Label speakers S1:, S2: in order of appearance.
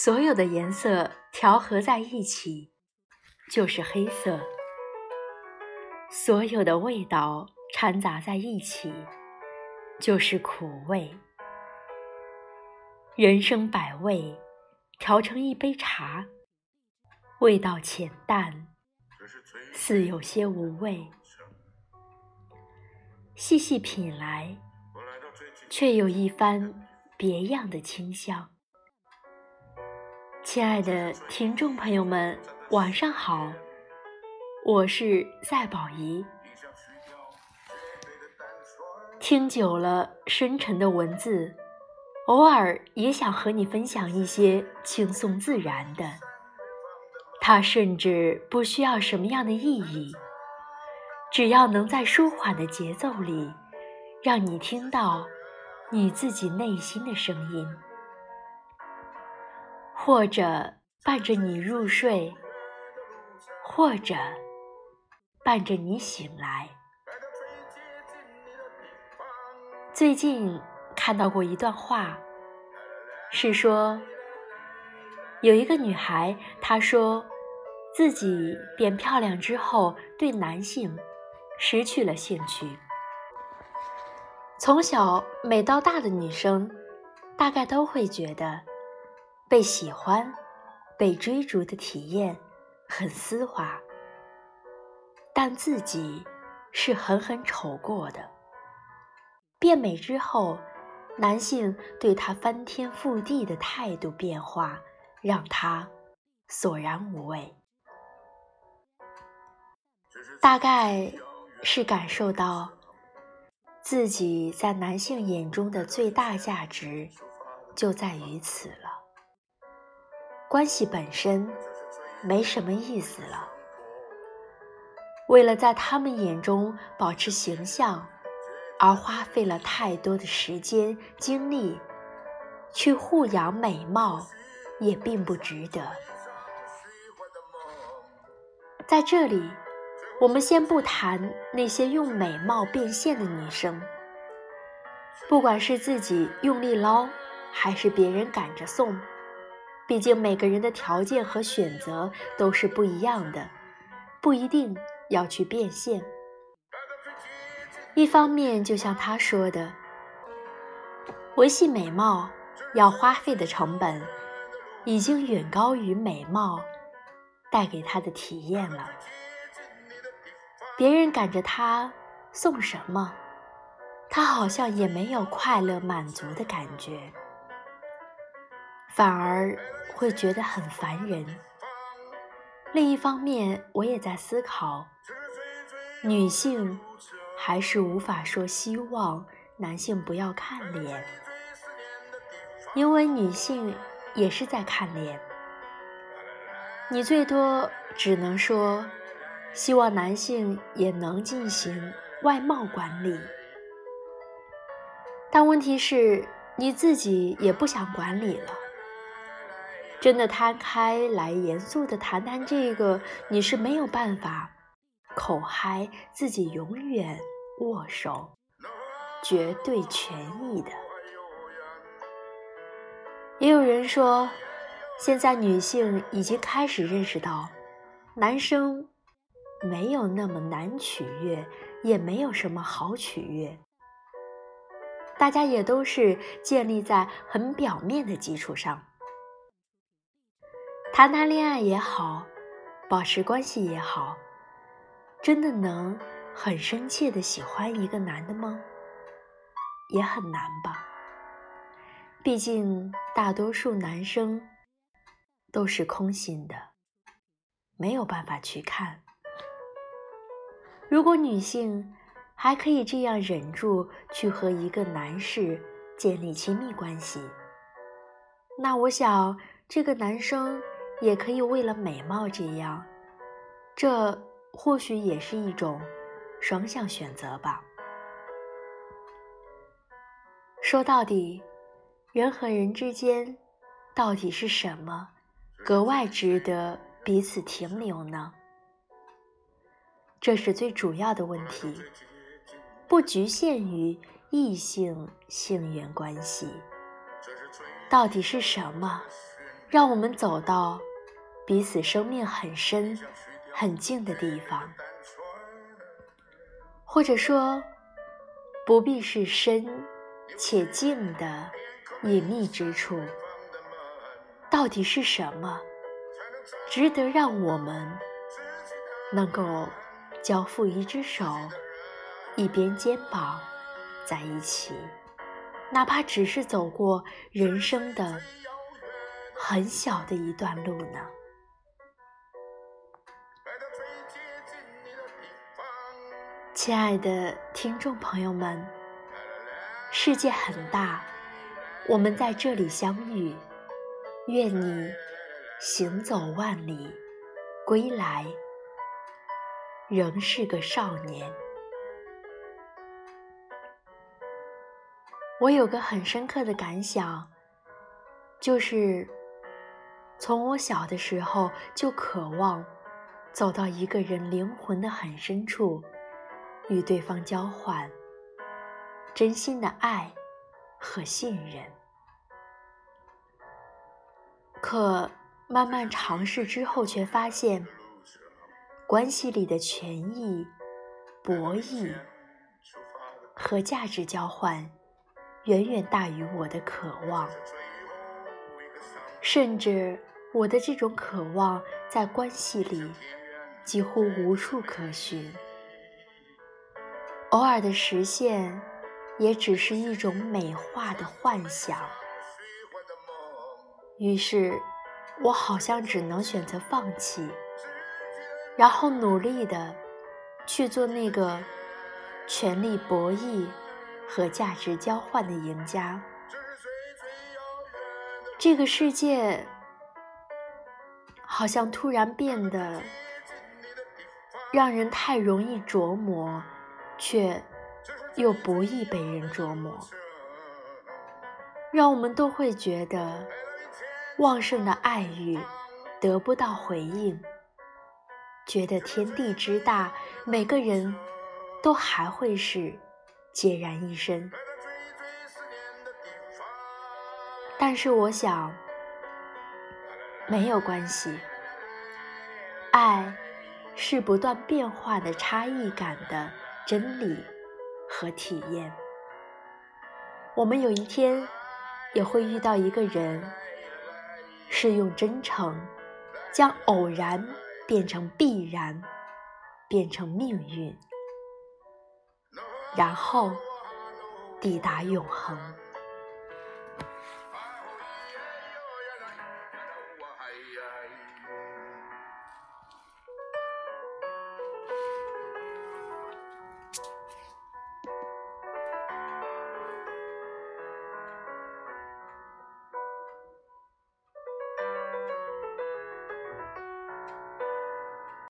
S1: 所有的颜色调和在一起就是黑色，所有的味道掺杂在一起就是苦味。人生百味，调成一杯茶，味道浅淡，似有些无味。细细品来，却有一番别样的清香。亲爱的听众朋友们，晚上好，我是赛宝仪。听久了深沉的文字。偶尔也想和你分享一些轻松自然的，它甚至不需要什么样的意义，只要能在舒缓的节奏里，让你听到你自己内心的声音，或者伴着你入睡，或者伴着你醒来。最近。看到过一段话，是说有一个女孩，她说自己变漂亮之后，对男性失去了兴趣。从小美到大的女生，大概都会觉得被喜欢、被追逐的体验很丝滑，但自己是狠狠丑过的。变美之后。男性对她翻天覆地的态度变化，让她索然无味。大概是感受到自己在男性眼中的最大价值就在于此了。关系本身没什么意思了，为了在他们眼中保持形象。而花费了太多的时间精力去护养美貌，也并不值得。在这里，我们先不谈那些用美貌变现的女生，不管是自己用力捞，还是别人赶着送，毕竟每个人的条件和选择都是不一样的，不一定要去变现。一方面，就像他说的，维系美貌要花费的成本，已经远高于美貌带给他的体验了。别人赶着他送什么，他好像也没有快乐满足的感觉，反而会觉得很烦人。另一方面，我也在思考，女性。还是无法说希望男性不要看脸，因为女性也是在看脸。你最多只能说希望男性也能进行外貌管理，但问题是你自己也不想管理了。真的摊开来严肃的谈谈这个，你是没有办法。口嗨自己永远握手，绝对权益的。也有人说，现在女性已经开始认识到，男生没有那么难取悦，也没有什么好取悦。大家也都是建立在很表面的基础上，谈谈恋爱也好，保持关系也好。真的能很深切的喜欢一个男的吗？也很难吧。毕竟大多数男生都是空心的，没有办法去看。如果女性还可以这样忍住去和一个男士建立亲密关系，那我想这个男生也可以为了美貌这样，这。或许也是一种双向选择吧。说到底，人和人之间到底是什么格外值得彼此停留呢？这是最主要的问题，不局限于异性性缘关系。到底是什么让我们走到彼此生命很深、很近的地方，或者说，不必是深且近的隐秘之处。到底是什么值得让我们能够交付一只手，一边肩膀在一起，哪怕只是走过人生的很小的一段路呢？亲爱的听众朋友们，世界很大，我们在这里相遇。愿你行走万里，归来仍是个少年。我有个很深刻的感想，就是从我小的时候就渴望走到一个人灵魂的很深处，与对方交换真心的爱和信任。可慢慢尝试之后，却发现关系里的权益、博弈和价值交换远远大于我的渴望，甚至我的这种渴望在关系里几乎无处可寻，偶尔的实现也只是一种美化的幻想。于是，我好像只能选择放弃，然后努力的去做那个权力博弈和价值交换的赢家。这个世界好像突然变得让人太容易琢磨，却又不易被人琢磨，让我们都会觉得。旺盛的爱欲得不到回应，觉得天地之大，每个人都还会是孑然一身。但是我想，没有关系，爱是不断变化的差异感的真理和体验。我们有一天也会遇到一个人。是用真诚将偶然变成必然，变成命运，然后抵达永恒。